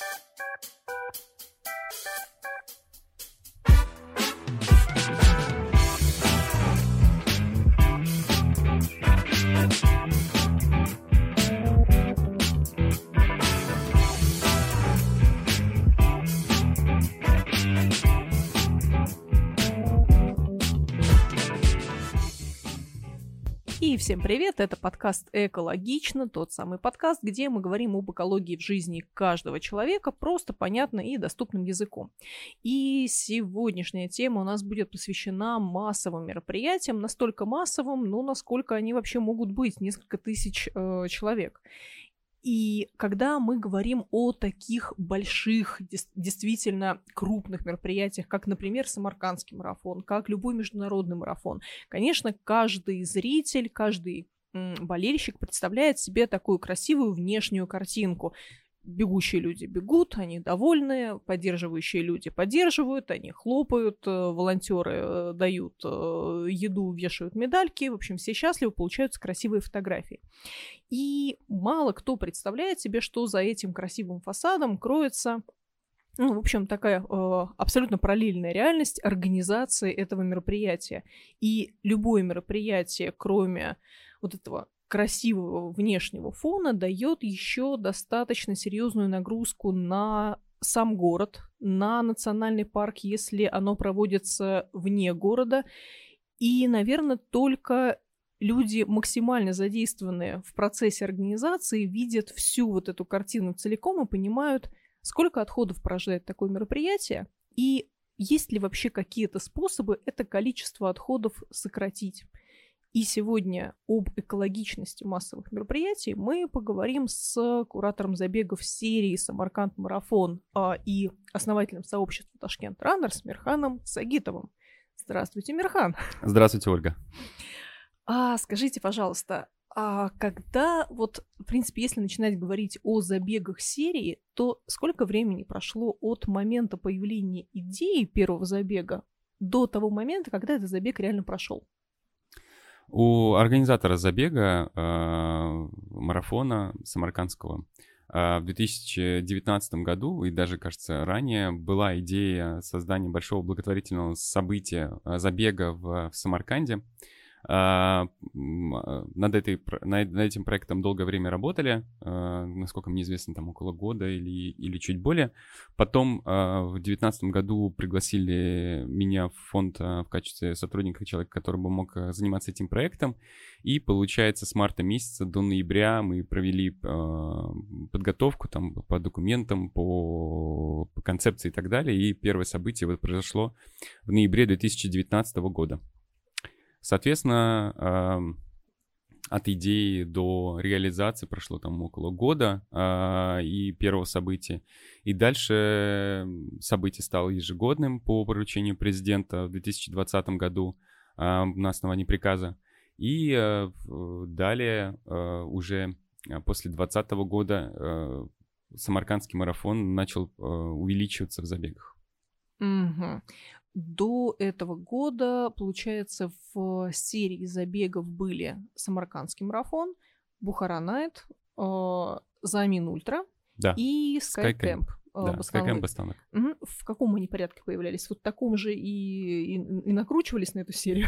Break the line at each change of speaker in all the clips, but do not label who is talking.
Thank you. Всем привет! Это подкаст «Экологично», тот самый подкаст, где мы говорим об экологии в жизни каждого человека просто, понятно и доступным языком. И сегодняшняя тема у нас будет посвящена массовым мероприятиям, настолько массовым, ну, насколько они вообще могут быть, несколько тысяч э, человек. И когда мы говорим о таких больших, действительно крупных мероприятиях, как, например, Самаркандский марафон, как любой международный марафон, конечно, каждый зритель, каждый болельщик представляет себе такую красивую внешнюю картинку бегущие люди бегут, они довольны, поддерживающие люди поддерживают, они хлопают, э, волонтеры э, дают э, еду, вешают медальки, в общем, все счастливы, получаются красивые фотографии. И мало кто представляет себе, что за этим красивым фасадом кроется ну, в общем, такая э, абсолютно параллельная реальность организации этого мероприятия. И любое мероприятие, кроме вот этого красивого внешнего фона дает еще достаточно серьезную нагрузку на сам город, на национальный парк, если оно проводится вне города. И, наверное, только люди, максимально задействованные в процессе организации, видят всю вот эту картину целиком и понимают, сколько отходов порождает такое мероприятие, и есть ли вообще какие-то способы это количество отходов сократить. И сегодня об экологичности массовых мероприятий мы поговорим с куратором забегов серии «Самарканд Марафон» а, и основателем сообщества «Ташкент Раннерс» Мирханом Сагитовым. Здравствуйте, Мирхан.
Здравствуйте, Ольга.
А, скажите, пожалуйста, а когда, вот, в принципе, если начинать говорить о забегах серии, то сколько времени прошло от момента появления идеи первого забега до того момента, когда этот забег реально прошел?
У организатора забега э, марафона самаркандского э, в 2019 году и даже, кажется, ранее была идея создания большого благотворительного события, э, забега в, в Самарканде. А, над, этой, над этим проектом долгое время работали, а, насколько мне известно, там около года или, или чуть более. Потом а, в 2019 году пригласили меня в фонд в качестве сотрудника, человека, который бы мог заниматься этим проектом. И получается, с марта месяца до ноября мы провели подготовку там по документам, по, по концепции и так далее. И первое событие вот произошло в ноябре 2019 года. Соответственно, от идеи до реализации прошло там около года э, и первого события. И дальше событие стало ежегодным по поручению президента в 2020 году э, на основании приказа. И э, далее э, уже после 2020 года э, Самаркандский марафон начал э, увеличиваться в забегах.
Угу. До этого года, получается, в серии забегов были Самаркандский марафон, Бухара Night, э, Замин Ультра
да.
и Skycamp.
Э, да, Skycamp Бостанлык.
Угу. В каком они порядке появлялись? Вот в таком же и, и, и накручивались на эту серию?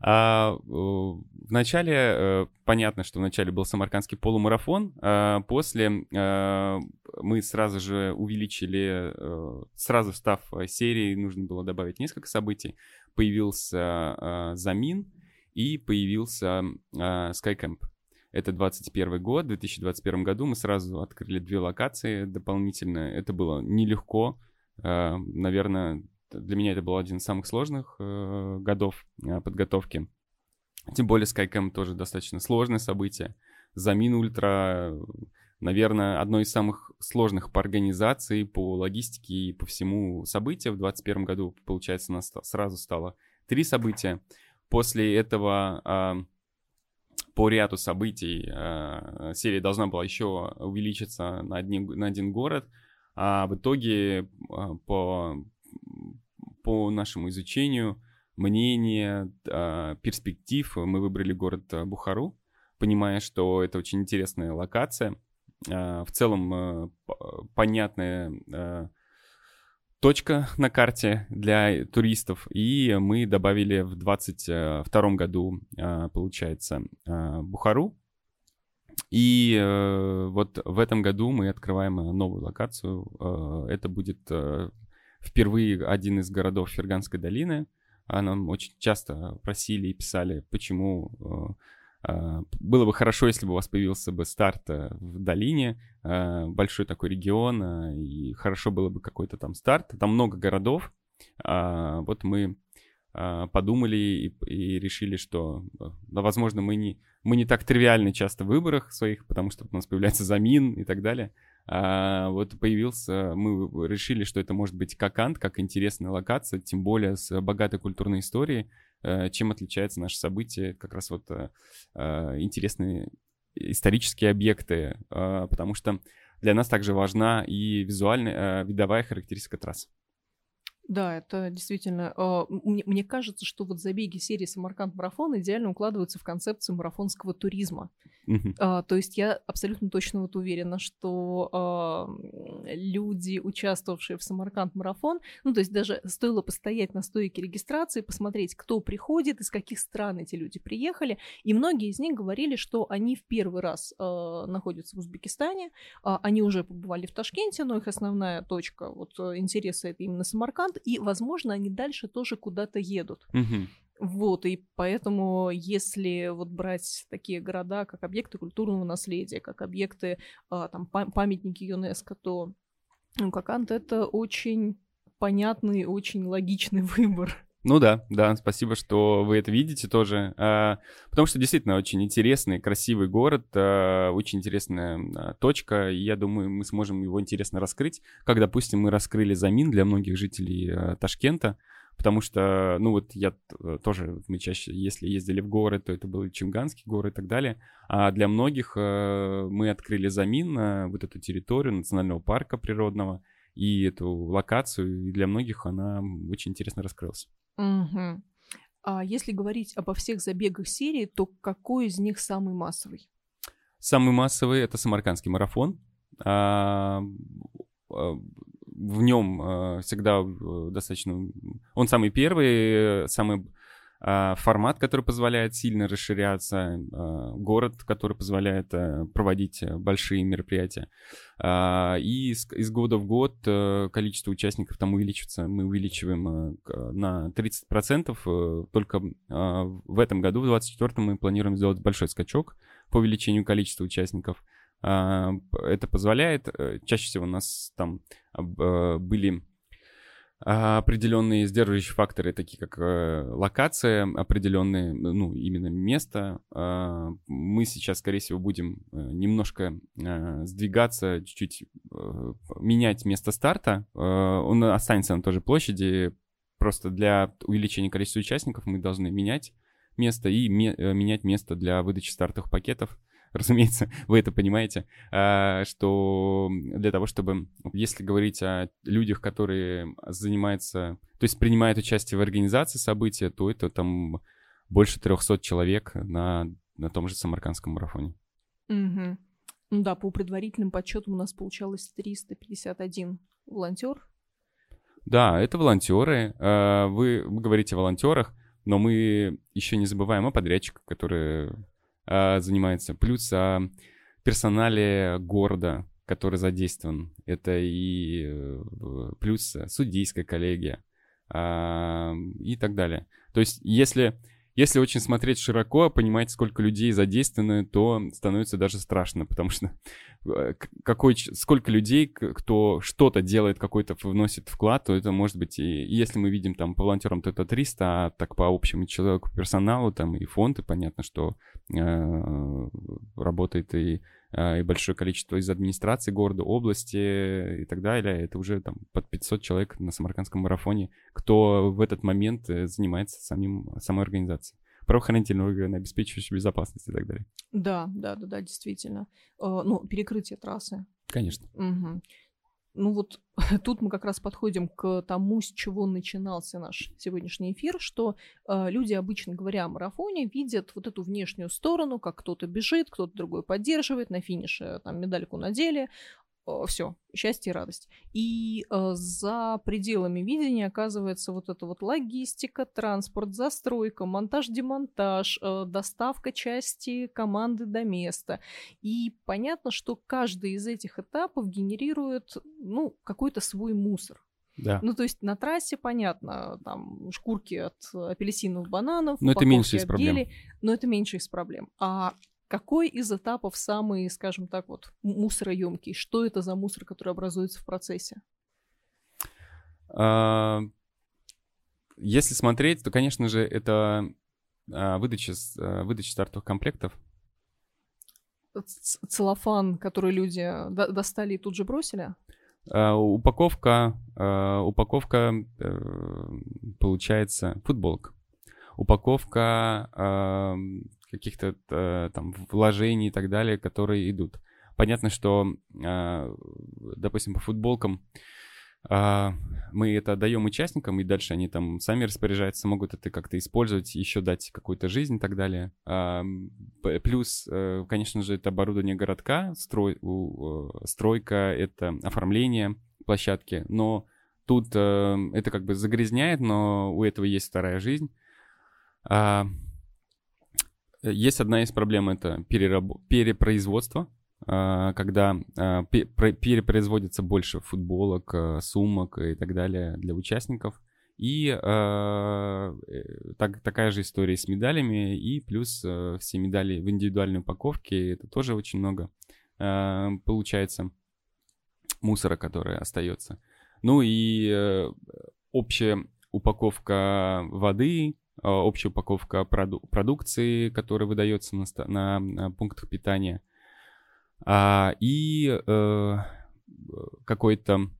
А, вначале, э, понятно, что вначале был самаркандский полумарафон, а после а, мы сразу же увеличили, а, сразу став серией, нужно было добавить несколько событий. Появился а, Замин и появился а, Skycamp. Это 21 год, в 2021 году мы сразу открыли две локации дополнительно. Это было нелегко, наверное, для меня это был один из самых сложных э, годов э, подготовки. Тем более SkyCam тоже достаточно сложное событие. Замин Ультра, наверное, одно из самых сложных по организации, по логистике и по всему события. В 2021 году, получается, у нас сразу стало три события. После этого э, по ряду событий э, серия должна была еще увеличиться на, одни, на один город. А в итоге э, по по нашему изучению, мнения, а, перспектив мы выбрали город а, Бухару, понимая, что это очень интересная локация. в целом понятная точка на карте для туристов, и мы добавили в 2022 году, получается, Бухару, и э, вот в этом году мы открываем новую локацию. Э, это будет э, впервые один из городов Ферганской долины. А нам очень часто просили и писали, почему э, э, было бы хорошо, если бы у вас появился бы старт э, в долине, большой такой регион, и хорошо было бы какой-то там старт. Там много городов. Э, вот мы подумали и, и решили, что, э, возможно, мы не мы не так тривиальны часто в выборах своих, потому что у нас появляется замин и так далее. А вот появился, мы решили, что это может быть Кокант, как интересная локация, тем более с богатой культурной историей, э, чем отличается наше событие, как раз вот э, э, интересные исторические объекты, потому что для нас также важна и визуальная, видовая характеристика трассы.
Да, это действительно... Мне, кажется, что вот забеги серии «Самарканд марафон» идеально укладываются в концепцию марафонского туризма. Uh, то есть я абсолютно точно вот уверена, что э, люди, участвовавшие в Самарканд марафон, ну то есть даже стоило постоять на стойке регистрации, посмотреть, кто приходит, из каких стран эти люди приехали, и многие из них говорили, что они в первый раз э, находятся в Узбекистане, они уже побывали в Ташкенте, но их основная точка вот э, интереса это именно Самарканд, и, возможно, они дальше тоже куда-то едут.
Угу.
Вот, и поэтому, если вот брать такие города, как объекты культурного наследия, как объекты, а, там, памятники ЮНЕСКО, то ну, Какант — это очень понятный, очень логичный выбор.
Ну да, да, спасибо, что вы это видите тоже, а, потому что действительно очень интересный, красивый город, а, очень интересная а, точка, и я думаю, мы сможем его интересно раскрыть, как, допустим, мы раскрыли Замин для многих жителей Ташкента, потому что, ну вот я тоже, мы чаще, если ездили в город, то это был Чинганский город и так далее, а для многих мы открыли Замин, вот эту территорию национального парка природного, и эту локацию, и для многих она очень интересно раскрылась.
Угу. А если говорить обо всех забегах серии, то какой из них самый массовый?
Самый массовый это Самаркандский марафон. А, а в нем а, всегда э, достаточно... Он самый первый, самый а, формат, который позволяет сильно расширяться, а, город, который позволяет э, проводить э, большие мероприятия. А, и из года в год э, количество участников там увеличивается. Мы увеличиваем на 30%. Только в этом году, в 2024 мы планируем сделать большой скачок по увеличению количества участников. Это позволяет, чаще всего у нас там были а, определенные сдерживающие факторы, такие как э, локация, определенные, ну, именно место. Э, мы сейчас, скорее всего, будем э, немножко э, сдвигаться, чуть-чуть э, менять место старта. Э, он останется на той же площади, просто для увеличения количества участников мы должны менять место и ме- э, менять место для выдачи стартовых пакетов разумеется, вы это понимаете, а, что для того, чтобы, если говорить о людях, которые занимаются, то есть принимают участие в организации события, то это там больше 300 человек на, на том же Самаркандском марафоне.
Угу. Ну да, по предварительным подсчетам у нас получалось 351 волонтер.
Да, это волонтеры. А, вы, вы говорите о волонтерах, но мы еще не забываем о подрядчиках, которые а, занимается. Плюс а, персонале города, который задействован. Это и э, плюс судейская коллегия а, и так далее. То есть, если если очень смотреть широко, понимать, сколько людей задействованы, то становится даже страшно, потому что э, какой, сколько людей, кто что-то делает, какой-то вносит вклад, то это может быть, и, если мы видим там по волонтерам, то это 300, а так по общему человеку, персоналу, там и фонды, понятно, что э, работает и и большое количество из администрации города, области и так далее. Это уже там под 500 человек на Самаркандском марафоне, кто в этот момент э, занимается самим, самой организацией правоохранительные органы, обеспечивающие безопасность и так далее.
Да, да, да, да, действительно. Э, ну, перекрытие трассы.
Конечно.
Угу. Ну вот тут мы как раз подходим к тому, с чего начинался наш сегодняшний эфир, что э, люди, обычно говоря о марафоне, видят вот эту внешнюю сторону, как кто-то бежит, кто-то другой поддерживает, на финише там медальку надели, Э, все, счастье и радость. И э, за пределами видения оказывается вот эта вот логистика, транспорт, застройка, монтаж-демонтаж, э, доставка части команды до места. И понятно, что каждый из этих этапов генерирует, ну, какой-то свой мусор.
Да.
Ну, то есть на трассе, понятно, там шкурки от апельсинов, бананов,
но это меньше из проблем.
Гели, но это меньше из проблем. А какой из этапов самый, скажем так, вот мусороемкий? Что это за мусор, который образуется в процессе?
А, если смотреть, то, конечно же, это а, выдача, а, выдача стартовых комплектов.
Целлофан, который люди достали и тут же бросили?
Упаковка, упаковка, э, получается, футболка. Упаковка каких-то э, там вложений и так далее, которые идут. Понятно, что, э, допустим, по футболкам э, мы это даем участникам, и дальше они там сами распоряжаются, могут это как-то использовать, еще дать какую-то жизнь и так далее. А, плюс, конечно же, это оборудование городка, строй, стройка, это оформление площадки, но тут это как бы загрязняет, но у этого есть вторая жизнь. Э, есть одна из проблем, это перераб... перепроизводство, а, когда а, перепроизводится больше футболок, а, сумок и так далее для участников. И э, так, такая же история с медалями, и плюс э, все медали в индивидуальной упаковке, это тоже очень много э, получается мусора, который остается. Ну и э, общая упаковка воды, Э, общая упаковка проду- продукции, которая выдается на, на, на пунктах питания, а, и э, какой-то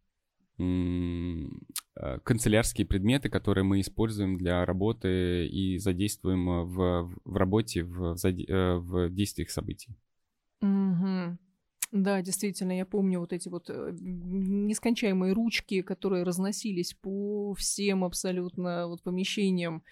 э, канцелярские предметы, которые мы используем для работы и задействуем в, в работе, в, э, в действиях событий.
Mm-hmm. Да, действительно, я помню вот эти вот э, нескончаемые ручки, которые разносились по всем абсолютно вот помещениям,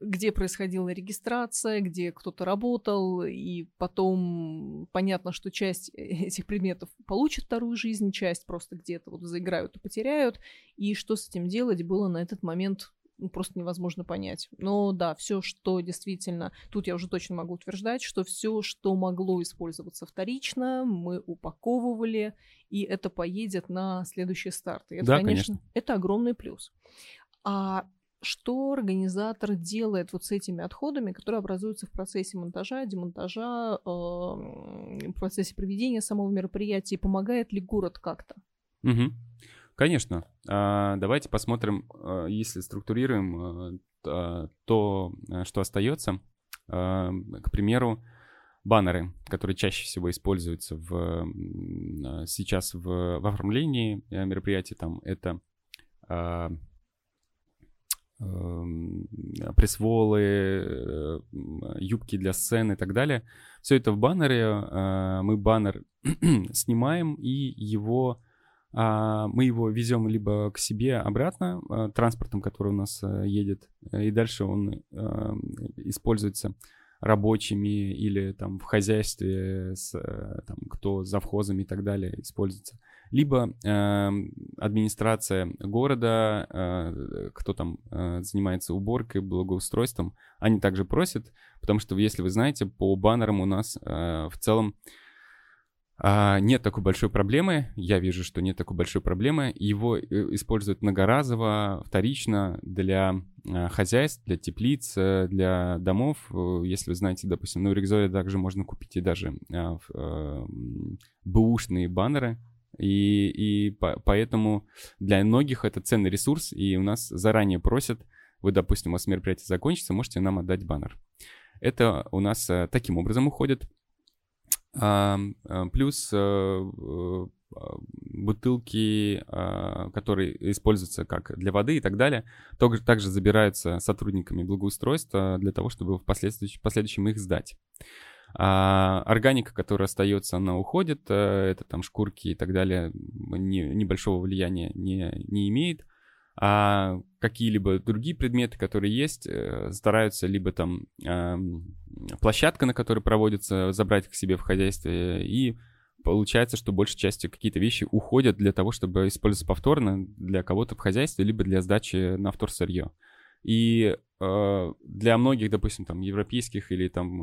где происходила регистрация, где кто-то работал, и потом понятно, что часть э, этих предметов получит вторую жизнь, часть просто где-то вот заиграют и потеряют, и что с этим делать было на этот момент просто невозможно понять. Но да, все, что действительно, тут я уже точно могу утверждать, что все, что могло использоваться вторично, мы упаковывали, и это поедет на следующий старт. И это,
да,
конечно,
конечно,
это огромный плюс. А что организатор делает вот с этими отходами, которые образуются в процессе монтажа, демонтажа, э, в процессе проведения самого мероприятия, помогает ли город как-то?
Угу. Конечно. А, давайте посмотрим, а, если структурируем а, то, что остается. К примеру, баннеры, которые чаще всего используются в, сейчас в, в оформлении э, мероприятий, там это пресволы, э, юбки для сцены и так далее. Все это в баннере. Мы баннер снимаем и его мы его везем либо к себе обратно а, транспортом, который у нас э, едет, и дальше он а, используется рабочими или там в хозяйстве, с, э, там, кто завхозами и так далее используется. Либо э, администрация города, э, кто там э, занимается уборкой, благоустройством, они также просят, потому что, если вы знаете, по баннерам у нас э, в целом а, нет такой большой проблемы, я вижу, что нет такой большой проблемы. Его э, используют многоразово, вторично для а, хозяйств, для теплиц, э, для домов. Э, если вы знаете, допустим, на Урикзоре также можно купить и даже а, бэушные баннеры, и, и по, поэтому для многих это ценный ресурс, и у нас заранее просят, вы, допустим, у вас мероприятие закончится, можете нам отдать баннер. Это у нас таким образом уходит. А, плюс э, э, бутылки, которые используются как для воды и так далее, также забираются сотрудниками благоустройства для того, чтобы в последующем, их сдать. А органика, которая остается, она уходит, э, это там шкурки и так далее, не, небольшого влияния не, не имеет. А какие-либо другие предметы, которые есть, э, стараются либо там э, площадка, на которой проводится, забрать к себе в хозяйстве, и получается, что большей частью какие-то вещи уходят для того, чтобы использоваться повторно для кого-то в хозяйстве, либо для сдачи на вторсырье. И э, для многих, допустим, там, европейских или там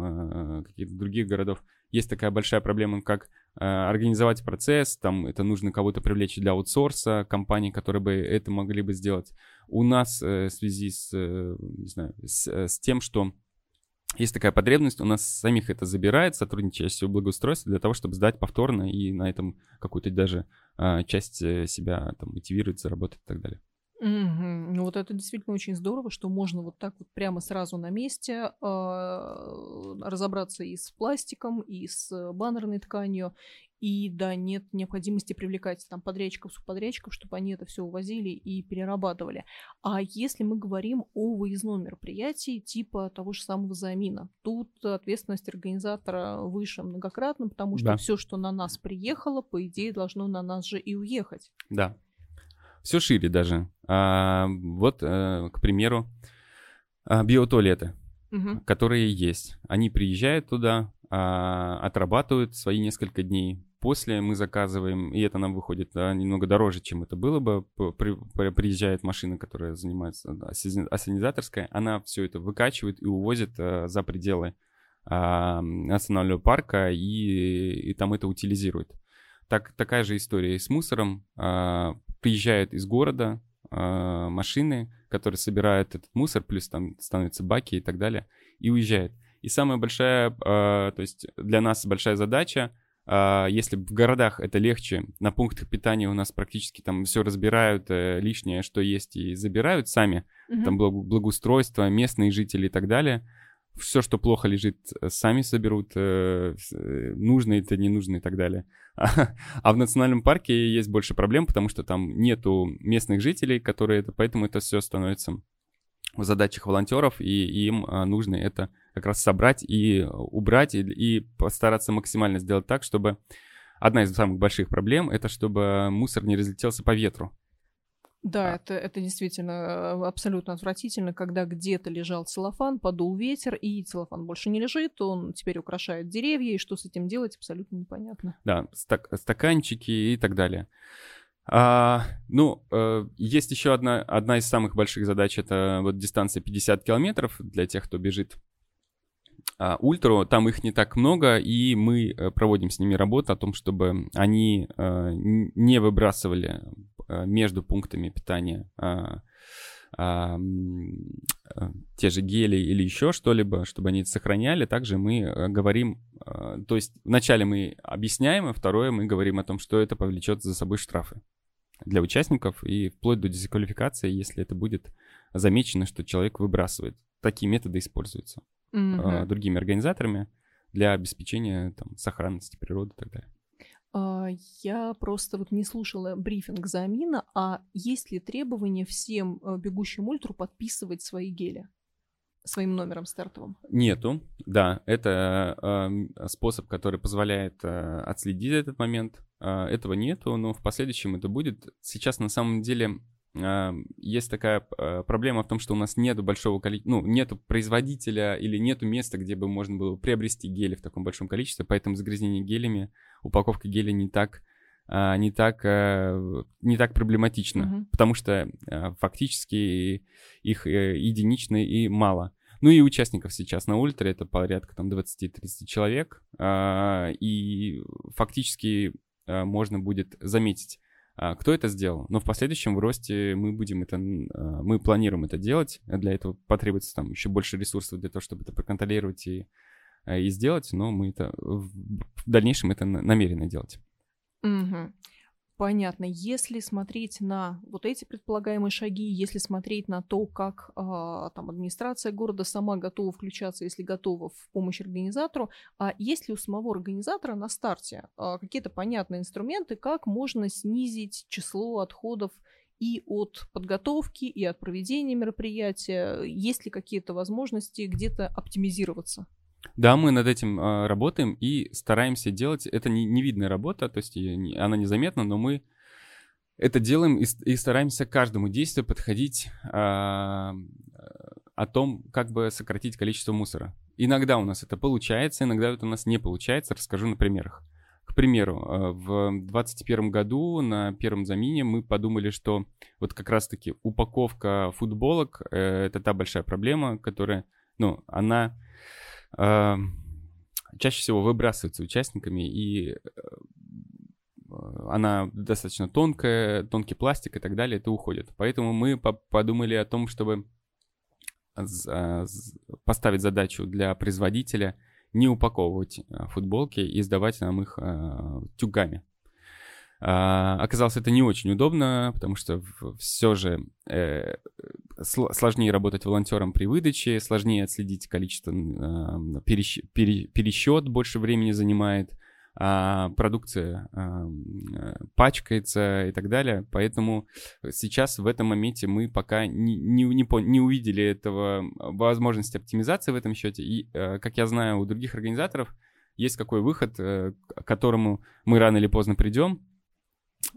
э, каких-то других городов есть такая большая проблема, как э, организовать процесс, там это нужно кого-то привлечь для аутсорса, компании, которые бы это могли бы сделать. У нас э, в связи с, э, не знаю, с, с тем, что есть такая потребность, у нас самих это забирает, сотрудничая с благоустройства, для того, чтобы сдать повторно и на этом какую-то даже часть себя там мотивировать, заработать и так далее.
Мгм. Ну, вот это действительно очень здорово, что можно вот так вот прямо сразу на месте а, разобраться и с пластиком, и с баннерной тканью. И да, нет необходимости привлекать там подрядчиков, субподрядчиков, чтобы они это все увозили и перерабатывали. А если мы говорим о выездном мероприятии типа того же самого замина, тут ответственность организатора выше многократно, потому что
Да,
все, что на нас приехало, по идее, должно на нас же и уехать.
да. Все шире даже. А, вот, э, к примеру, а, биотуалеты,
Мгм.
которые есть. Они приезжают туда, а, отрабатывают свои несколько дней. После мы заказываем, и это нам выходит да, немного дороже, чем это было бы. При- при- приезжает машина, которая занимается да, ассени- ассенизаторской, она все это выкачивает и увозит а, за пределы а, национального парка, и, и там это утилизирует. Так, такая же история и с мусором. А, приезжают из города а, машины, которые собирают этот мусор, плюс там становятся баки и так далее, и уезжают. И самая большая, а, то есть для нас большая задача, а, если в городах это легче, на пунктах питания у нас практически там все разбирают, э, лишнее, что есть, и забирают сами,
Мгм.
там благо- благоустройство, местные жители и так далее. Все, что плохо лежит, э, сами соберут, э, э, нужно это, не нужно и так далее. А в национальном парке есть больше проблем, потому что там нету местных жителей, которые это, поэтому это все становится в задачах волонтеров, и им а, нужно это как раз собрать и убрать, и, и постараться максимально сделать так, чтобы одна из самых больших проблем это чтобы мусор не разлетелся по ветру.
Да,
А.
это, это действительно э, абсолютно отвратительно, когда где-то лежал целлофан, подул ветер, и целлофан больше не лежит, он теперь украшает деревья, и что с этим делать, абсолютно непонятно.
Да, стак- стаканчики и так далее. А, ну, э, есть еще одна, одна из самых больших задач, это вот дистанция 50 километров для тех, кто бежит ультру. Там их не так много, и мы э, проводим с ними работу о том, чтобы они э, не выбрасывали э, между пунктами питания а, а, те же гели или еще что-либо, чтобы они это сохраняли. Также мы говорим, то есть вначале мы объясняем, а второе мы говорим о том, что это повлечет за собой штрафы для участников и вплоть до дисквалификации, если это будет замечено, что человек выбрасывает. Такие методы используются
Мгм.
другими организаторами для обеспечения там, сохранности природы и так далее.
А, Я просто вот не слушала брифинг Замина, а есть ли требование всем э, бегущим ультру подписывать свои гели своим номером стартовым?
Нету, да, это э, способ, который позволяет э, отследить этот момент. Э, этого нету, но в последующем это будет. Сейчас на самом деле есть такая э, проблема в том, что у нас нету большого количества, ну, нету производителя или нету места, где бы можно было приобрести гели в таком большом количестве, поэтому загрязнение гелями, упаковка геля не так а, не так, не так проблематично,
Мгм.
потому что фактически их э, единично и мало. Ну и участников сейчас на ультре это порядка там 20-30 человек, а, и фактически а, можно будет заметить, а, кто это сделал. Но в последующем в росте мы будем это, а, мы планируем это делать. Для этого потребуется там еще больше ресурсов для того, чтобы это проконтролировать и, а, и сделать, но мы это в дальнейшем это на- намерены делать.
Мгм. Понятно. Если смотреть на вот эти предполагаемые шаги, если смотреть на то, как а, там администрация города сама готова включаться, если готова в помощь организатору, а есть ли у самого организатора на старте а, какие-то понятные инструменты, как можно снизить число отходов и от подготовки, и от проведения мероприятия? Есть ли какие-то возможности где-то оптимизироваться?
Да, мы над этим а, работаем и стараемся делать. Это не, не видная работа, то есть не- она незаметна, но мы это делаем и, и стараемся к каждому действию подходить а, о том, как бы сократить количество мусора. Иногда у нас это получается, иногда это у нас не получается. Расскажу на примерах. К примеру, э, в 2021 году на первом замине мы подумали, что вот как раз-таки упаковка футболок э, — это та большая проблема, которая, ну, она э, чаще всего выбрасывается участниками, и э, она достаточно тонкая, тонкий пластик и так далее, это уходит. Поэтому мы подумали о том, чтобы поставить задачу для производителя не упаковывать а, футболки и сдавать нам их а, тюгами. А, оказалось, это не очень удобно, потому что все же э, сложнее работать волонтером при выдаче, сложнее отследить количество, пересчет больше времени занимает а, продукция а, пачкается и так далее. Поэтому сейчас в этом моменте мы пока не, не, не, не увидели этого возможности оптимизации в этом счете. И, а, как я знаю, у других организаторов есть какой выход, а, к которому мы рано или поздно придем.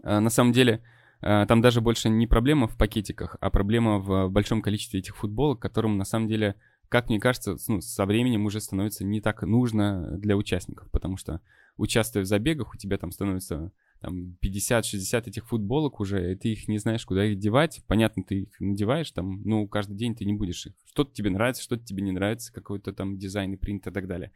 А, на самом деле, а, там даже больше не проблема в пакетиках, а проблема в большом количестве этих футболок, которым на самом деле как мне кажется, ну, со временем уже становится не так нужно для участников, потому что участвуя в забегах, у тебя там становится там 50-60 этих футболок уже, и ты их не знаешь, куда их девать. Понятно, ты их надеваешь там, ну, каждый день ты не будешь их. Что-то тебе нравится, что-то тебе не нравится, какой-то там дизайн и принт и так далее.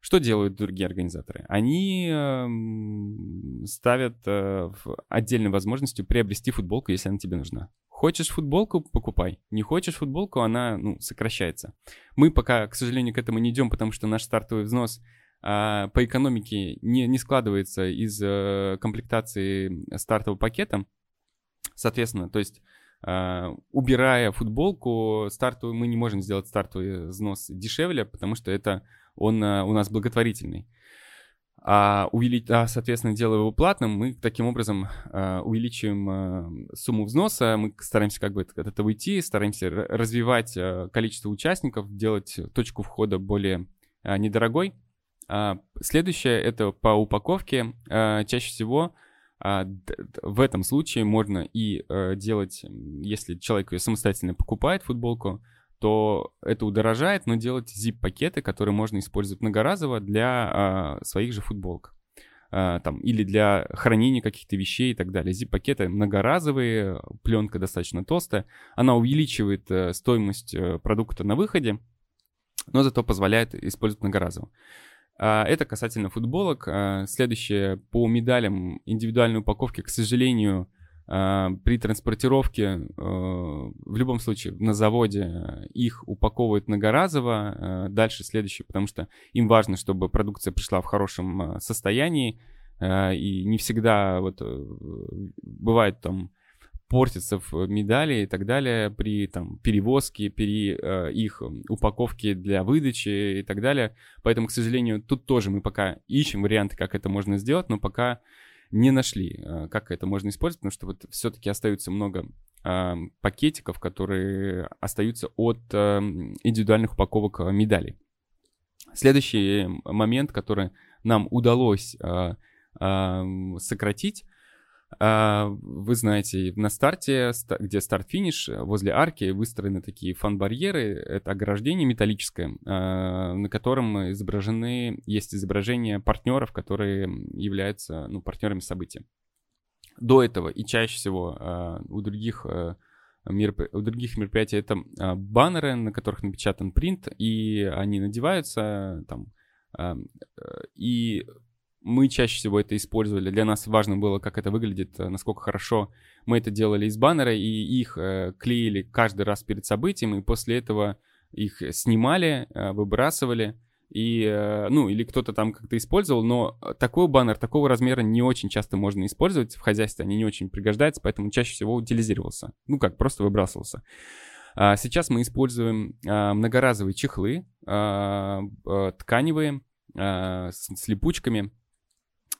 Что делают другие организаторы? Они э, ставят э, отдельной возможностью приобрести футболку, если она тебе нужна. Хочешь футболку, покупай. Не хочешь футболку, она ну, сокращается. Мы пока, к сожалению, к этому не идем, потому что наш стартовый взнос а, по экономике не, не складывается из а, комплектации стартового пакета. Соответственно, то есть а, убирая футболку, стартовый, мы не можем сделать стартовый взнос дешевле, потому что это он а, у нас благотворительный. А, увелич... а, соответственно, делая его платным, мы таким образом а, увеличиваем а, сумму взноса, мы стараемся как бы от этого уйти, стараемся развивать а, количество участников, делать точку входа более а, недорогой. А, следующее это по упаковке. А, чаще всего а, в этом случае можно и делать, если человек ее самостоятельно покупает футболку, то это удорожает, но делать zip-пакеты, которые можно использовать многоразово для своих же футболок. Там, или для хранения каких-то вещей и так далее. Zip-пакеты многоразовые, пленка достаточно толстая. Она увеличивает э, стоимость э, продукта на выходе, но зато позволяет использовать многоразово. А, это касательно футболок. Следующее по медалям индивидуальной упаковки, к сожалению, при транспортировке в любом случае на заводе их упаковывают многоразово. Дальше следующее, потому что им важно, чтобы продукция пришла в хорошем состоянии. И не всегда вот э, бывает там портятся в медали и так далее при там, перевозке, при э, их упаковке для выдачи и так далее. Поэтому, к сожалению, тут тоже мы пока ищем варианты, как это можно сделать, но пока не нашли, э, как это можно использовать, потому что вот все-таки остается много пакетиков, которые остаются от индивидуальных упаковок э, медалей. Следующий момент, который нам удалось э, сократить, а, вы знаете, на старте, где старт-финиш, возле арки выстроены такие фан-барьеры. Это ограждение металлическое, а, на котором изображены, есть изображения партнеров, которые являются ну, партнерами события. До этого и чаще всего а, у других мероп... у других мероприятий это баннеры, на которых напечатан принт, и они надеваются там, и мы чаще всего это использовали. Для нас важно было, как это выглядит, э, насколько хорошо мы это делали из баннера, и их э, клеили каждый раз перед событием, и после этого их снимали, э, выбрасывали, и, ну, или кто-то там как-то использовал, но такой баннер, такого размера не очень часто можно использовать в хозяйстве, они не очень пригождаются, поэтому чаще всего утилизировался. Ну как, просто выбрасывался. А сейчас мы используем многоразовые чехлы, тканевые, с липучками,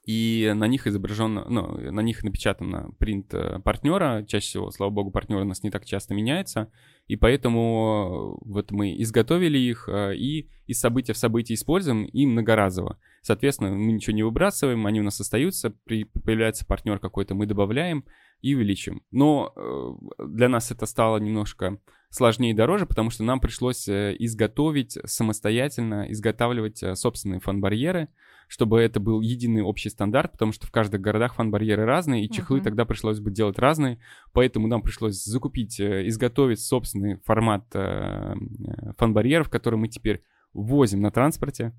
и на них изображен, ну, на них напечатан принт э, партнера. Чаще всего, слава богу, партнер у нас не так часто меняется, и поэтому э, вот мы изготовили их э, и из события в событие используем и многоразово. Соответственно, мы ничего не выбрасываем, они у нас остаются, при, появляется партнер какой-то, мы добавляем и увеличим. Но для нас это стало немножко сложнее и дороже, потому что нам пришлось э, изготовить самостоятельно, изготавливать э, собственные фан-барьеры, чтобы это был единый общий стандарт, потому что в каждых городах фан-барьеры разные, и чехлы uh-huh. тогда пришлось бы делать разные, поэтому нам пришлось закупить, изготовить собственный формат фан-барьеров, который мы теперь возим на транспорте,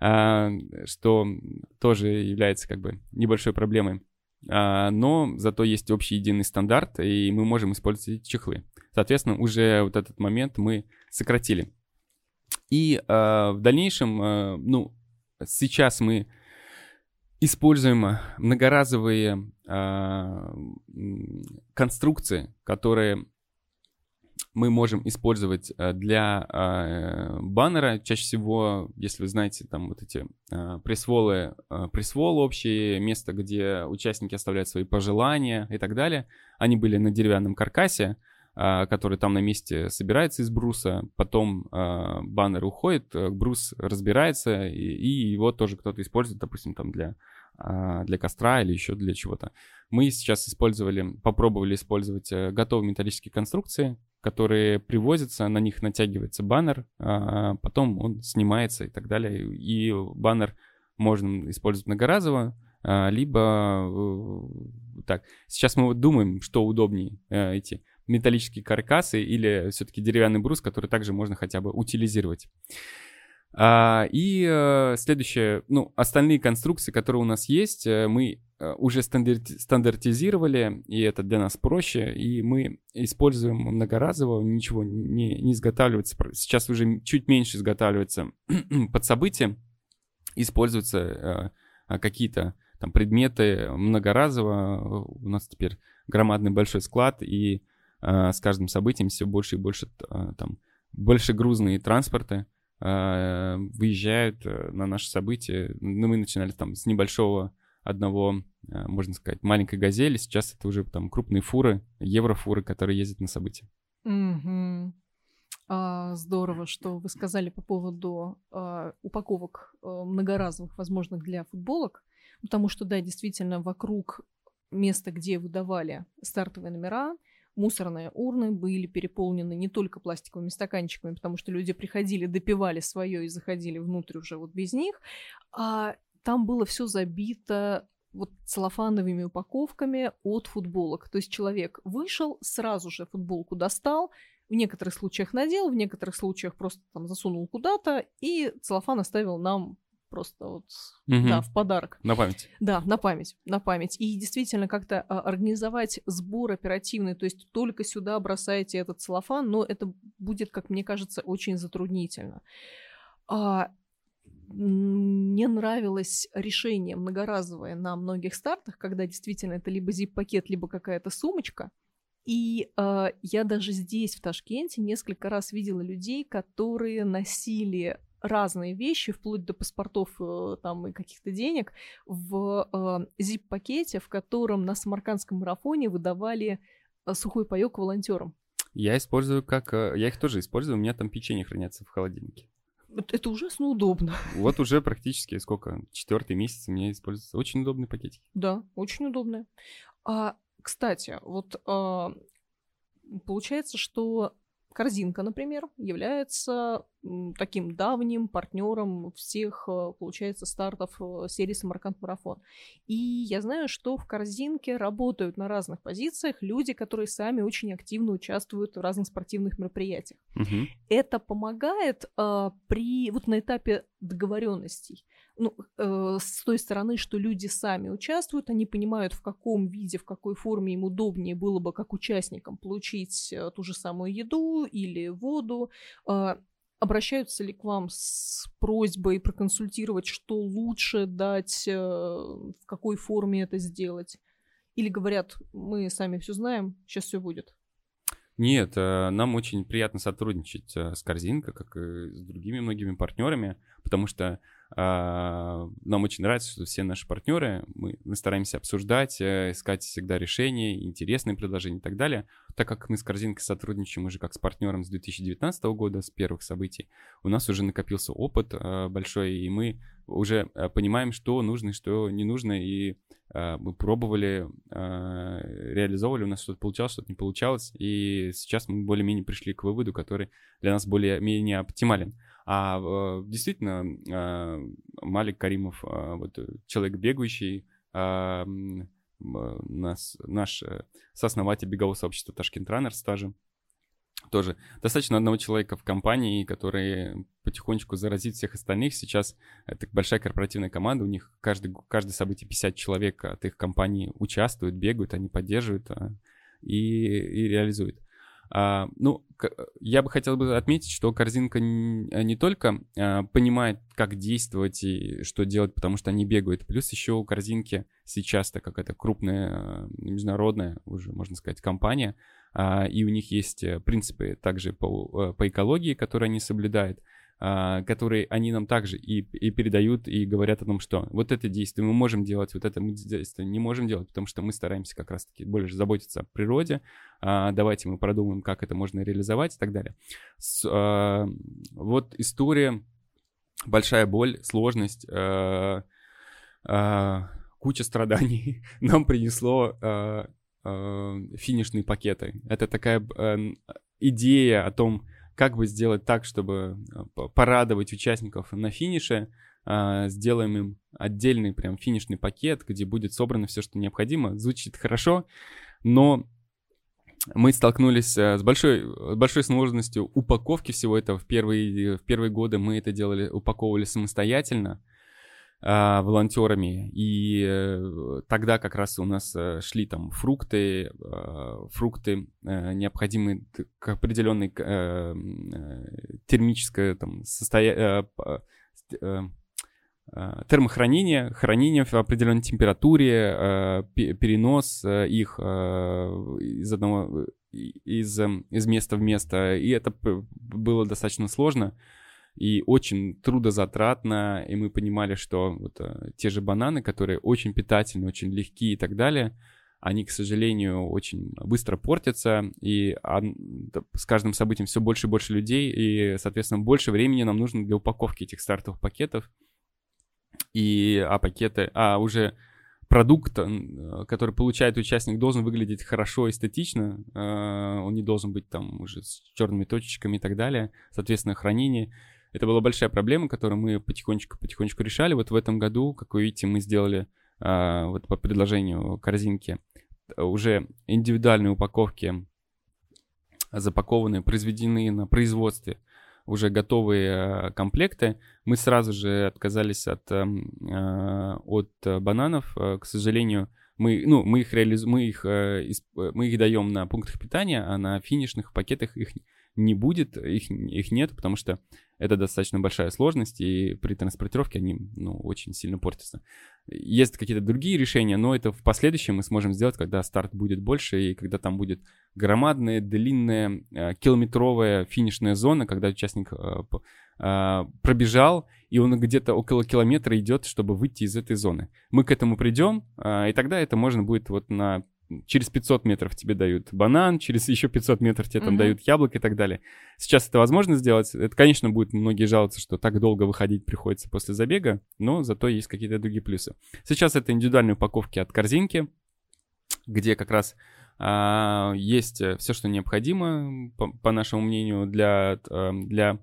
а, что тоже является как бы небольшой проблемой. А, но зато есть общий единый стандарт, и мы можем использовать эти чехлы. Соответственно, уже вот этот момент мы сократили. И э, в дальнейшем, э, ну, сейчас мы используем многоразовые э, конструкции, которые мы можем использовать э, для э, баннера. Чаще всего, если вы знаете, там вот эти э, пресволы, пресвол общие, место, где участники оставляют свои пожелания и так далее, они были на деревянном каркасе, который там на месте собирается из бруса, потом баннер уходит, брус разбирается, и, и его тоже кто-то использует, допустим, там для для костра или еще для чего-то. Мы сейчас использовали, попробовали использовать готовые металлические конструкции, которые привозятся, на них натягивается баннер, а потом он снимается и так далее. И баннер можно использовать многоразово, а, либо э, так. Сейчас мы вот думаем, что удобнее, э, эти металлические каркасы или все-таки деревянный брус, который также можно хотя бы утилизировать. А, и э, следующее, ну, остальные конструкции, которые у нас есть, э, мы э, уже стандартизировали, и это для нас проще, и мы используем многоразово, ничего не, не изготавливается. Сейчас уже чуть меньше изготавливается под события, используются какие-то там предметы многоразово. У нас теперь громадный большой склад, и с каждым событием все больше и больше там больше грузные транспорты, а, выезжают э, на наши события. Ну, мы начинали там с небольшого одного, а, можно сказать, маленькой газели. Сейчас это уже там крупные фуры, еврофуры, которые ездят на события.
Угу. А, здорово, что вы сказали по поводу а, упаковок а, многоразовых, возможных для футболок. Потому что, да, действительно, вокруг места, где выдавали стартовые номера, мусорные урны были переполнены не только пластиковыми стаканчиками, потому что люди приходили, допивали свое и заходили внутрь уже вот без них, а там было все забито вот целлофановыми упаковками от футболок. То есть человек вышел, сразу же футболку достал, в некоторых случаях надел, в некоторых случаях просто там засунул куда-то, и целлофан оставил нам просто вот, угу. да, в подарок.
На память.
Да, на память, на память. И действительно как-то а, организовать сбор оперативный, то есть только сюда бросаете этот целлофан, но это будет, как мне кажется, очень затруднительно. А, мне нравилось решение многоразовое на многих стартах, когда действительно это либо zip-пакет, либо какая-то сумочка. И э, я даже здесь, в Ташкенте, несколько раз видела людей, которые носили разные вещи, вплоть до паспортов э, там и каких-то денег, в э, zip-пакете, в котором на Самаркандском марафоне выдавали э, сухой паёк волонтерам.
Я использую как... Я их тоже использую, у меня там печенье хранятся в холодильнике.
Это ужасно удобно.
Вот уже практически сколько? Четвертый месяц у меня используется. Очень удобный пакетик.
Да, очень удобный. А, кстати, вот а, получается, что Корзинка, например, является таким давним партнером всех, э, получается, стартов э, серии Самарканд Марафон. И я знаю, что в Корзинке работают на разных позициях люди, которые сами очень активно участвуют в разных спортивных мероприятиях. Угу. Это помогает э, при вот на этапе договоренностей ну, э, с той стороны, что люди сами участвуют, они понимают, в каком виде, в какой форме им удобнее было бы как участникам получить э, ту же самую еду или воду. Э, обращаются ли к вам с просьбой проконсультировать, что лучше дать, э, в какой форме это сделать? Или говорят, мы сами все знаем, сейчас все будет?
Нет, э, нам очень приятно сотрудничать э, с Корзинкой, как и с другими многими партнерами, потому что нам очень нравится, что все наши партнеры, мы, мы стараемся обсуждать, э, искать всегда решения, интересные предложения и так далее. Так как мы с корзинкой сотрудничаем уже как с партнером с 2019 года, с первых событий, у нас уже накопился опыт а, большой, и мы уже а, понимаем, что нужно что не нужно, и мы пробовали, реализовывали, у нас что-то получалось, что-то не получалось, и сейчас мы более-менее пришли к выводу, который для нас более-менее оптимален. А э, действительно, а, Малик Каримов, а, вот человек бегающий, а, нас, наш э, сооснователь бегового сообщества Ташкент Раннер стажем, тоже достаточно одного человека в компании, который потихонечку заразит всех остальных. Сейчас это большая корпоративная команда, у них каждый, каждое событие 50 человек от их компании участвуют, бегают, они поддерживают и, и реализуют. А, ну, я бы хотел бы отметить, что корзинка не только а, понимает, как действовать и что делать, потому что они бегают, плюс еще у корзинки сейчас, так как это крупная международная, уже можно сказать, компания, а, и у них есть э, принципы также по, э, по экологии, которые они соблюдают, а, которые они нам также и, и передают, и говорят о том, что вот это действие мы можем делать, вот это мы действие не можем делать, потому что мы стараемся как раз-таки больше заботиться о природе, а, давайте мы продумаем, как это можно реализовать и так далее. С, а, вот история, большая боль, сложность, а, а, куча страданий нам принесло а, а, финишные пакеты. Это такая а, идея о том, как бы сделать так, чтобы э, порадовать участников на финише, а, сделаем им отдельный прям финишный пакет, где будет собрано все, что необходимо. Звучит хорошо, но мы столкнулись э, с большой, большой сложностью упаковки всего этого. В первые, в первые годы мы это делали, упаковывали самостоятельно а, волонтерами. И э, тогда как раз у нас э, шли там фрукты, а, фрукты э, необходимые к определенной термическое там состояние термохранение, хранение в определенной температуре, перенос их из одного из, из места в место, и это было достаточно сложно и очень трудозатратно, и мы понимали, что вот э, те же бананы, которые очень питательны, очень легкие и так далее, они, к сожалению, очень быстро портятся, и с каждым событием все больше и больше людей, и, соответственно, больше времени нам нужно для упаковки этих стартовых пакетов. И, а пакеты, а уже продукт, который получает участник, должен выглядеть хорошо, эстетично, э, он не должен быть там уже с черными точечками и так далее, соответственно, хранение. Это была большая проблема, которую мы потихонечку-потихонечку решали. Вот в этом году, как вы видите, мы сделали а, вот по предложению корзинки уже индивидуальные упаковки, запакованные, произведены на производстве, уже готовые а, комплекты. Мы сразу же отказались от, а, от бананов. К сожалению, мы, ну, мы их, реализ... мы, их, мы их даем на пунктах питания, а на финишных пакетах их не будет, их, их нет, потому что это достаточно большая сложность, и при транспортировке они ну, очень сильно портятся. Есть какие-то другие решения, но это в последующем мы сможем сделать, когда старт будет больше, и когда там будет громадная, длинная, э, километровая финишная зона, когда участник э, э, пробежал, и он где-то около километра идет, чтобы выйти из этой зоны. Мы к этому придем, и тогда это можно будет вот на через 500 метров тебе дают банан, через еще 500 метров тебе там mm-hmm. дают яблоко и так далее. Сейчас это возможно сделать. Это, конечно, будет многие жаловаться, что так долго выходить приходится после забега, но зато есть какие-то другие плюсы. Сейчас это индивидуальные упаковки от корзинки, где как раз а, есть все, что необходимо, по, по нашему мнению, для, а, для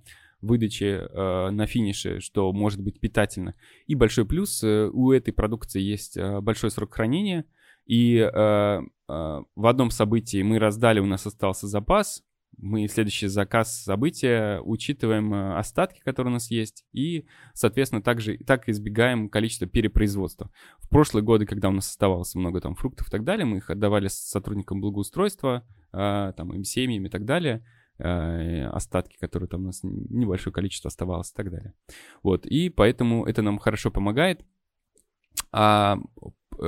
выдачи э, на финише, что может быть питательно. И большой плюс, э, у этой продукции есть э, большой срок хранения, и э, э, в одном событии мы раздали, у нас остался запас. Мы следующий заказ события учитываем э, остатки, которые у нас есть, и, соответственно, также так избегаем количество перепроизводства. В прошлые годы, когда у нас оставалось много там фруктов и так далее, мы их отдавали сотрудникам благоустройства, э, там, им семьям и так далее, э, остатки, которые там у нас небольшое количество оставалось и так далее. Вот, и поэтому это нам хорошо помогает. А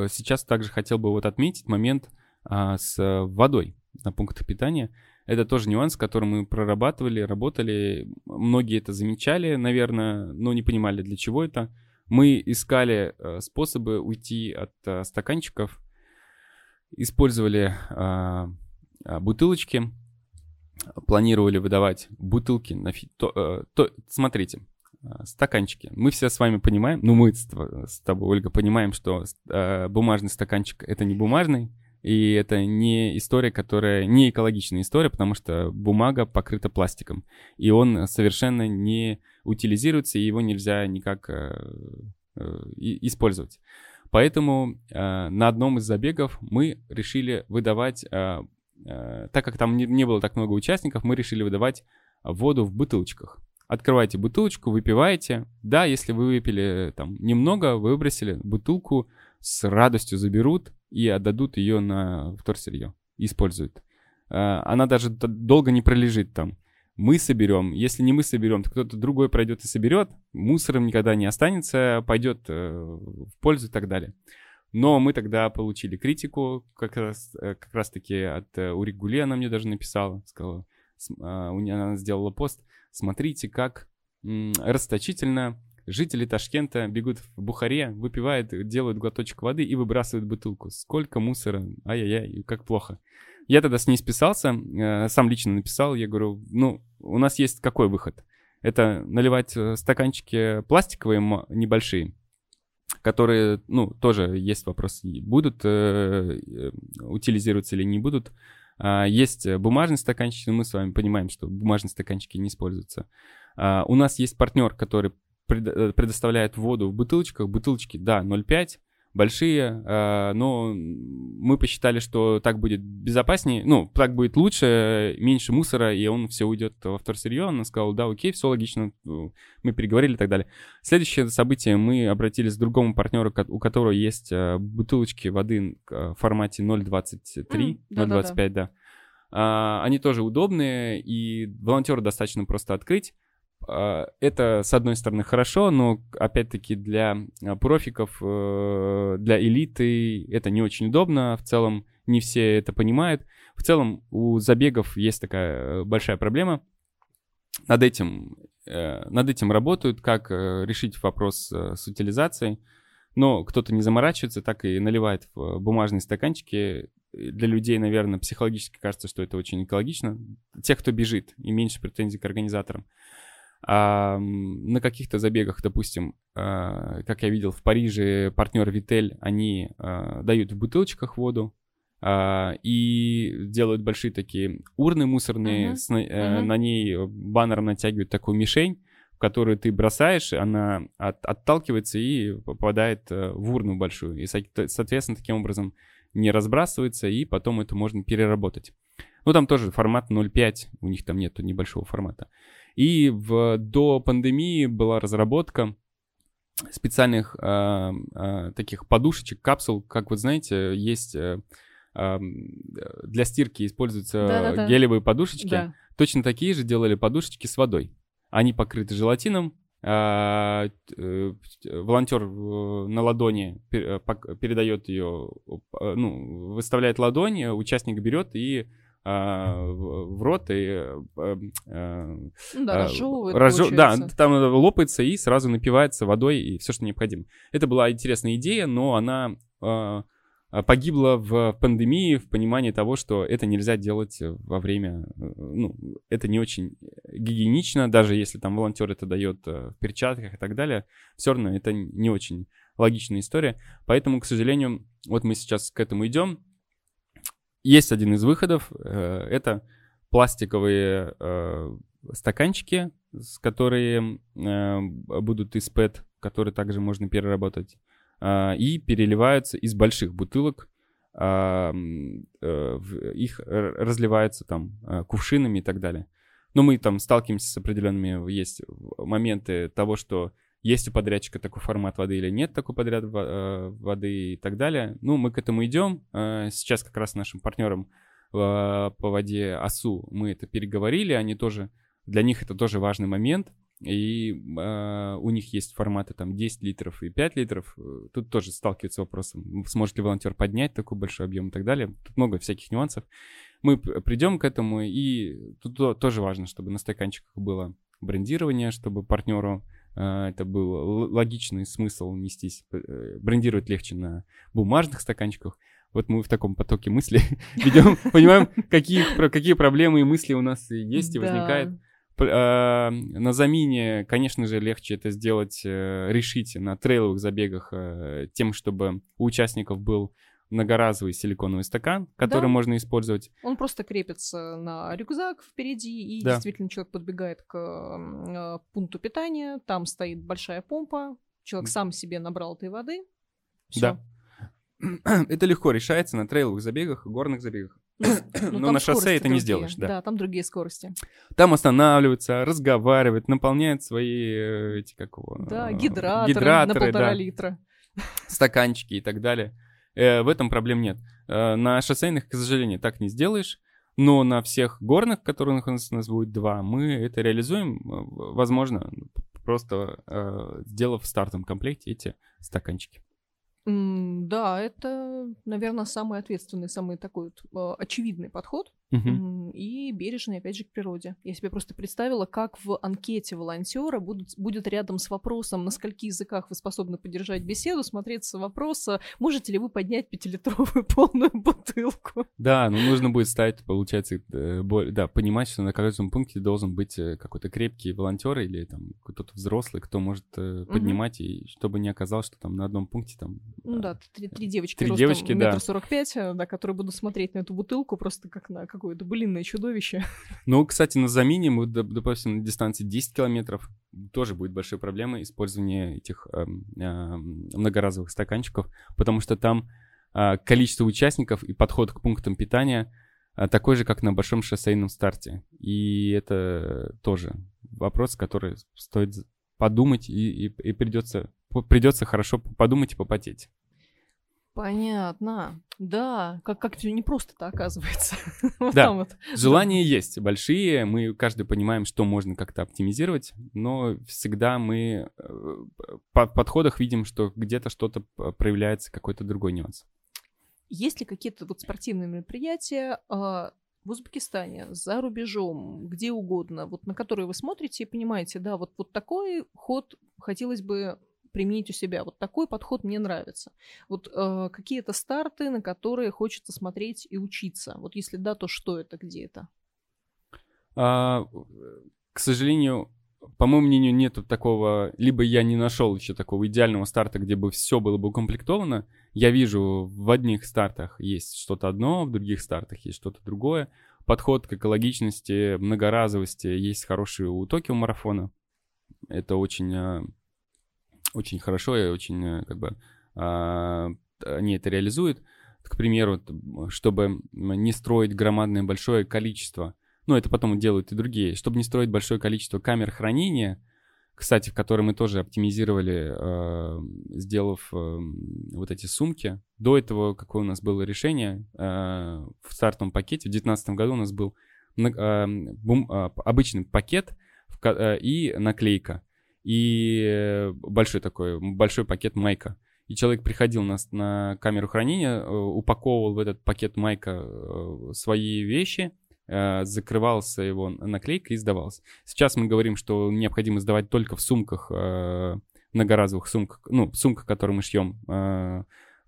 сейчас также хотел бы вот отметить момент а, с водой на пунктах питания. Это тоже нюанс, который мы прорабатывали, работали. Многие это замечали, наверное, но не понимали, для чего это. Мы искали э, способы уйти от э, стаканчиков, использовали э, бутылочки, планировали выдавать бутылки на фи... то, э, то, смотрите, стаканчики. Мы все с вами понимаем, ну мы с, с тобой, Ольга, понимаем, что э, бумажный стаканчик это не бумажный, и это не история, которая не экологичная история, потому что бумага покрыта пластиком, и он совершенно не утилизируется, и его нельзя никак э, э, использовать. Поэтому э, на одном из забегов мы решили выдавать, э, э, так как там не было так много участников, мы решили выдавать воду в бутылочках. Открываете бутылочку, выпиваете. Да, если вы выпили там немного, выбросили бутылку, с радостью заберут и отдадут ее на вторсырье, используют. Э, она даже долго не пролежит там. Мы соберем, если не мы соберем, то кто-то другой пройдет и соберет, мусором никогда не останется, пойдет э, в пользу и так далее. Но мы тогда получили критику, как раз, э, как раз таки от Уригули она мне даже написала, сказала, нее она сделала пост, смотрите, как расточительно жители Ташкента бегут в Бухаре, выпивают, делают глоточек воды и выбрасывают бутылку. Сколько мусора, ай-яй-яй, как плохо. Я тогда с ней списался, э, сам лично написал, я говорю, ну, у нас есть какой выход? Это наливать э, стаканчики пластиковые небольшие, которые, ну, тоже есть вопрос, будут э, э, утилизироваться или не будут. А, есть бумажные стаканчики, но мы с вами понимаем, что бумажные стаканчики не используются. А, у нас есть партнер, который э, предоставляет воду в бутылочках. Бутылочки, да, 0,5, большие, а, но мы посчитали, что так будет безопаснее, ну, так будет лучше, меньше мусора, и он все уйдет во вторсырье. Он сказал, да, окей, все логично, мы переговорили и так далее. Следующее событие, мы обратились к другому партнеру, у которого есть а, бутылочки воды в формате 0,23, mm, 0,25, да. А, они тоже удобные, и волонтеру достаточно просто открыть. А, это, с одной стороны, хорошо, но, опять-таки, для а, профиков, э, для элиты это не очень удобно. В целом, не все это понимают. В целом, у забегов есть такая большая проблема. Над этим, э, над этим работают, как э, решить вопрос с утилизацией. Но кто-то не заморачивается, так и наливает в бумажные стаканчики. Для людей, наверное, психологически кажется, что это очень экологично. Тех, кто бежит, и меньше претензий к организаторам. А, на каких-то забегах, допустим, а, как я видел в Париже, партнер Витель, они а, дают в бутылочках воду а, и делают большие такие урны мусорные, uh-huh. с, uh-huh. на ней баннером натягивают такую мишень, в которую ты бросаешь, она от, отталкивается и попадает э, в урну большую. И, соответственно, таким образом не разбрасывается, и потом это можно переработать. Ну, там тоже формат 0.5, у них там нету небольшого формата. И в, до пандемии была разработка специальных э, э, таких подушечек, капсул, как вы знаете, есть э, э, для стирки используются Да-да-да. гелевые подушечки. Да. Точно такие же делали подушечки с водой. Они покрыты желатином, э, э, волонтер на ладони передает ее, ну, выставляет ладонь, участник берет и в рот и... Э,
э, ну да, разжевывает,
разжев... Да, там лопается и сразу напивается водой и все, что необходимо. Это была интересная идея, но она а, погибла в пандемии в понимании того, что это нельзя делать во время, ну, это не очень гигиенично, даже если там волонтер это дает в перчатках и так далее, все равно это не очень логичная история. Поэтому, к сожалению, вот мы сейчас к этому идем. Есть один из выходов. Э, это пластиковые э, стаканчики, с которые э, будут из ПЭТ, которые также можно переработать, и переливаются из больших бутылок. Их разливаются там кувшинами и так далее. Но мы там сталкиваемся с определенными, есть моменты того, что есть у подрядчика такой формат воды или нет такой подряд э, воды и так далее. Ну, мы к этому идем. Э, сейчас как раз нашим партнерам э, по воде АСУ мы это переговорили, они тоже, для них это тоже важный момент. И э, у них есть форматы там 10 литров и 5 литров. Тут тоже сталкивается с вопросом, сможет ли волонтер поднять такой большой объем и так далее. Тут много всяких нюансов. мы придем к этому, и тут тоже важно, чтобы на стаканчиках было брендирование, чтобы партнеру это был логичный смысл нестись. Э, брендировать легче на бумажных стаканчиках. Вот мы в таком потоке мыслей ведем, понимаем, какие, какие проблемы и мысли у нас есть и возникают. А, на замине, конечно же, легче это сделать, э, решить на трейловых забегах тем, чтобы у участников был многоразовый силиконовый стакан, который да. можно использовать.
Он просто крепится на рюкзак впереди, и да. действительно человек подбегает к э, пункту питания, там стоит большая помпа, человек сам себе набрал этой воды. Всё.
Да. Это легко решается на трейловых забегах, горных забегах. Ну, Но ну, на шоссе это не сделаешь, да.
Да, там другие скорости.
Там останавливаются, разговаривают, наполняют свои э, эти как его.
Да, гидраторы, гидраторы на полтора да, литра.
Стаканчики и так далее. Э, в этом проблем нет. Э, на шоссейных, к сожалению, так не сделаешь. Но на всех горных, которых у нас, у нас будет два, мы это реализуем, э, возможно, просто э, сделав в стартовом комплекте эти стаканчики.
Mm, да, это, наверное, самый ответственный, самый такой вот, э, очевидный подход и бережный, опять же, к природе. Я себе просто представила, как в анкете волонтера будут, будет рядом с вопросом, на скольких языках вы способны поддержать беседу, смотреться вопрос, можете ли вы поднять пятилитровую полную бутылку.
Да, ну нужно будет ставить, получается, э, да, понимать, что на каждом пункте должен быть э, какой-то крепкий волонтер или там кто-то взрослый, кто может поднимать, uh-huh. и чтобы не оказалось, что там на одном пункте там
ну да, три, три девочки три девочки, метр сорок пять, э, да, которые будут смотреть на эту бутылку просто как на какое-то былинное чудовище.
Ну, кстати, на замине мы, допустим, на дистанции 10 километров тоже будет большой проблемой использования этих э, э, многоразовых стаканчиков, потому что там э, количество участников и подход к пунктам питания э, такой же, как на большом шоссейном старте. И это тоже вопрос, который стоит подумать и, и, и придется, придется хорошо подумать и попотеть.
Понятно. Да, как, как все непросто-то оказывается.
вот да, вот. желания есть большие, мы каждый понимаем, что можно как-то оптимизировать, но всегда мы э, по подходах видим, что где-то что-то проявляется, какой-то другой нюанс.
Есть ли какие-то вот спортивные мероприятия, а, в Узбекистане, за рубежом, где угодно, вот на которые вы смотрите и понимаете, да, вот, вот такой ход хотелось бы применить у себя. Вот такой подход мне нравится. Вот э, какие-то старты, на которые хочется смотреть и учиться. Вот если да, то что это, где это?
А, к сожалению, по моему мнению, нету такого, либо я не нашел еще такого идеального старта, где бы все было бы укомплектовано. Я вижу в одних стартах есть что-то одно, в других стартах есть что-то другое. Подход к экологичности, многоразовости есть хороший у Токио марафона. Это очень, а, очень хорошо и очень а, как бы а, они это реализуют. К примеру, чтобы не строить громадное большое количество ну, это потом делают и другие, чтобы не строить большое количество камер хранения, кстати, в которые мы тоже оптимизировали, э, сделав э, вот эти сумки. До этого какое у нас было решение э, в стартовом пакете, в 2019 году у нас был э, э, обычный пакет э, и наклейка, и большой такой, большой пакет майка. И человек приходил на, на камеру хранения, э, упаковывал в этот пакет майка э, свои вещи, Э, закрывался его наклейкой и сдавался. Сейчас мы говорим, что необходимо сдавать только в сумках, многоразовых сумках, ну, сумках, которые мы шьем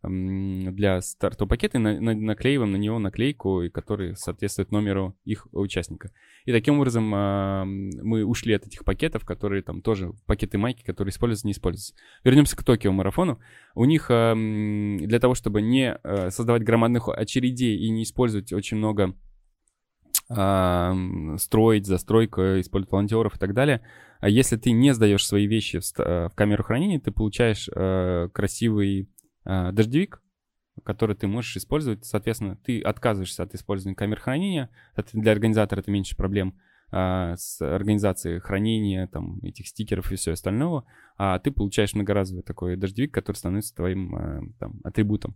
для стартового пакета, и на, на, наклеиваем на него наклейку, который соответствует номеру их участника. И таким образом мы ушли от этих пакетов, которые там тоже пакеты майки, которые используются, не используются. Вернемся к Токио марафону. У них для того, чтобы не создавать громадных очередей и не использовать очень много строить, застройка, использовать волонтеров и так далее. А если ты не сдаешь свои вещи в, камеру хранения, ты получаешь красивый э, дождевик, который ты можешь использовать. Соответственно, ты отказываешься от использования камер хранения. Для организатора это меньше проблем э, с организацией хранения там, этих стикеров и все остального. А ты получаешь многоразовый такой дождевик, который становится твоим э, там, атрибутом.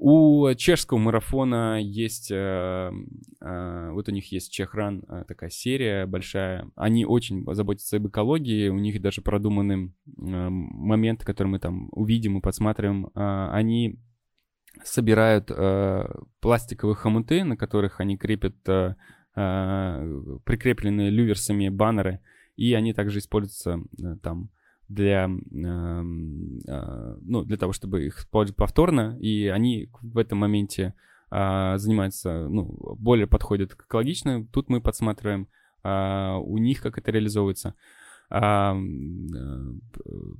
У чешского марафона есть, э, э, вот у них есть Чехран, э, такая серия большая. Они очень заботятся об экологии, у них даже продуманы моменты, которые мы там увидим и подсматриваем. Они собирают э, пластиковые хомуты, на которых они крепят э, э, прикрепленные люверсами баннеры, и они также используются там для, э, э, ну, для того, чтобы их использовать повторно, и они в этом моменте э, занимаются, ну, более подходят к экологично. Тут мы подсматриваем э, у них, как это реализовывается. А,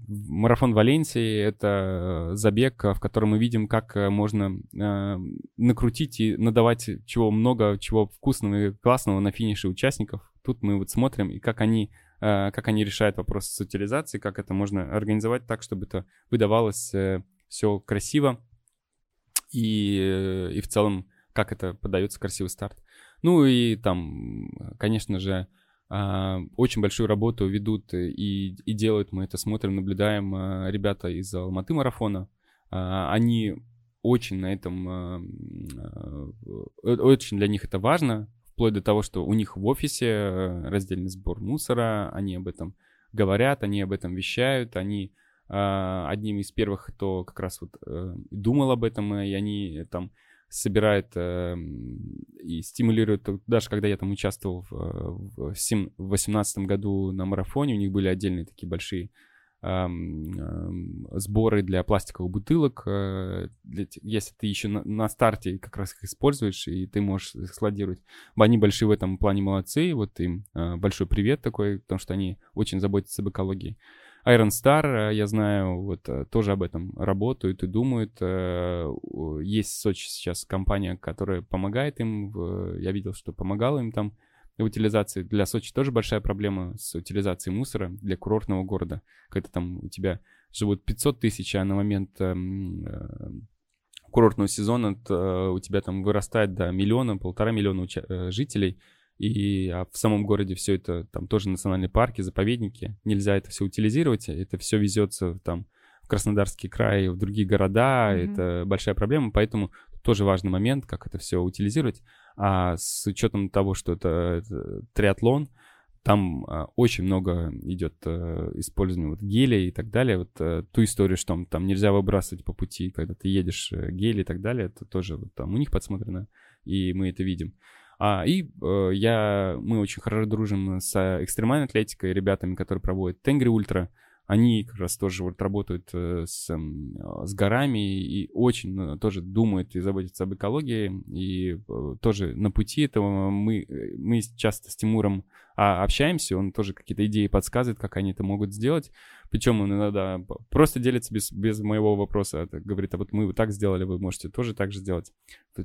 марафон Валенсии — это забег, в котором мы видим, как можно а, накрутить и надавать чего много, чего вкусного и классного на финише участников. Тут мы вот смотрим, и как они а, как они решают вопрос с утилизацией, как это можно организовать так, чтобы это выдавалось э, все красиво и, э, и в целом как это подается красивый старт. Ну и там, конечно же, очень большую работу ведут и, и делают, мы это смотрим, наблюдаем ребята из Алматы марафона. Они очень на этом, э, очень для них это важно, вплоть до того, что у них в офисе э, раздельный сбор мусора, они об этом говорят, они об этом вещают, они одним из первых, кто как раз вот э, думал об этом, и они там собирает э, и стимулирует, даже когда я там участвовал в 2018 году на марафоне, у них были отдельные такие большие сборы для пластиковых бутылок. Э, для, если ты еще на, на старте как раз их используешь, и ты можешь их складировать. Они большие в этом плане молодцы, вот им э, большой привет такой, потому что они очень заботятся об экологии. Iron Star, э, я знаю, вот э, тоже об этом работают и думают. Э, есть в Сочи сейчас компания, которая помогает им. Я видел, что помогала им там утилизации. Для Сочи тоже большая проблема с утилизацией мусора для курортного города. Когда там у тебя живут 500 тысяч, а на момент эм, курортного сезона у тебя там вырастает до миллиона, полтора миллиона жителей — и а в самом городе все это, там тоже национальные парки, заповедники, нельзя это все утилизировать, это все везется там в Краснодарский край, в другие города, mm-hmm. это большая проблема, поэтому тоже важный момент, как это все утилизировать. А с учетом того, что это, это триатлон, там а, очень много идет а, использования вот геля и так далее. Вот а, ту историю, что там, там нельзя выбрасывать по пути, когда ты едешь э, гель и так далее, это тоже вот, там у них подсмотрено, и мы это видим. А, и э, я, мы очень хорошо дружим с экстремальной атлетикой, ребятами, которые проводят Тенгри Ультра. Они как раз тоже вот работают э, с, э, с горами и очень э, тоже думают и заботятся об экологии. И тоже на пути этого мы, мы часто с Тимуром а, общаемся, он тоже какие-то идеи подсказывает, как они это могут сделать. Причем он иногда просто делится без, без моего вопроса. Говорит, а вот мы вот так сделали, вы можете тоже так же сделать.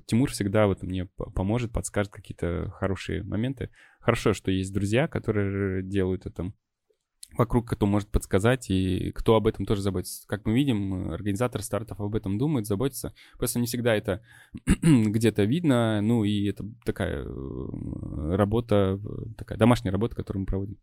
Тимур всегда вот мне поможет, подскажет какие-то хорошие моменты. Хорошо, что есть друзья, которые делают это вокруг, кто может подсказать, и кто об этом тоже заботится. Как мы видим, организатор стартов об этом думает, заботится. Просто не всегда это где-то видно, ну и это такая э, работа, такая домашняя работа, которую мы проводим.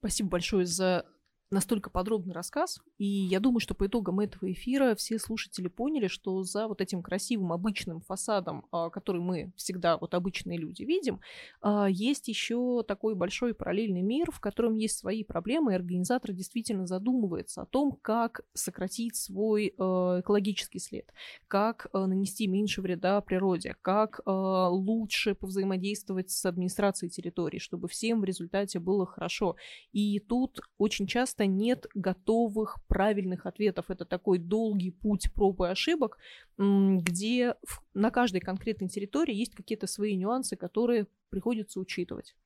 Спасибо большое за настолько подробный рассказ, и я думаю, что по итогам этого эфира все слушатели поняли, что за вот этим красивым обычным фасадом, а, который мы всегда, вот обычные люди, видим, а, есть еще такой большой параллельный мир, в котором есть свои проблемы, и организатор действительно задумывается о том, как сократить свой а, экологический след, как нанести меньше вреда природе, как лучше повзаимодействовать с администрацией территории, чтобы всем в результате было хорошо. И тут очень часто часто нет готовых правильных ответов. Это такой долгий путь проб и ошибок, где на каждой конкретной территории есть какие-то свои нюансы, которые приходится учитывать.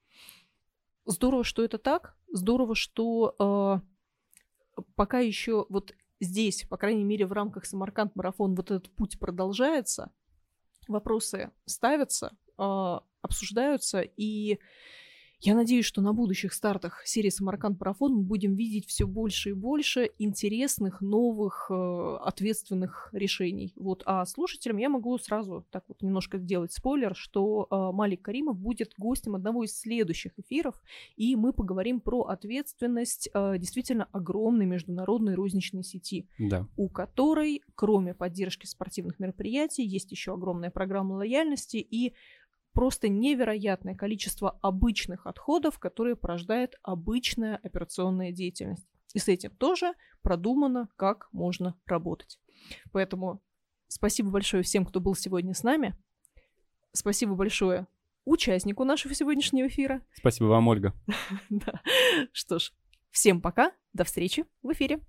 Здорово, что это так. Здорово, что э, пока еще вот здесь, по крайней мере, в рамках Самарканд марафон вот этот путь продолжается, вопросы ставятся, э, обсуждаются, и я надеюсь, что на будущих стартах серии Самарканд Марафон мы будем видеть все больше и больше интересных, новых, э, ответственных решений. Вот. А слушателям я могу сразу так вот немножко сделать спойлер, что э, Малик Каримов будет гостем одного из следующих эфиров, и мы поговорим про ответственность э, действительно огромной международной розничной сети,
да.
у которой, кроме поддержки спортивных мероприятий, есть еще огромная программа лояльности и просто невероятное количество обычных отходов, которые порождает обычная операционная деятельность. И с этим тоже продумано, как можно работать. Поэтому Спасибо большое всем, кто был сегодня с нами. Спасибо большое участнику нашего сегодняшнего эфира.
Спасибо вам, Ольга.
Да. Что ж, всем пока, до встречи в эфире.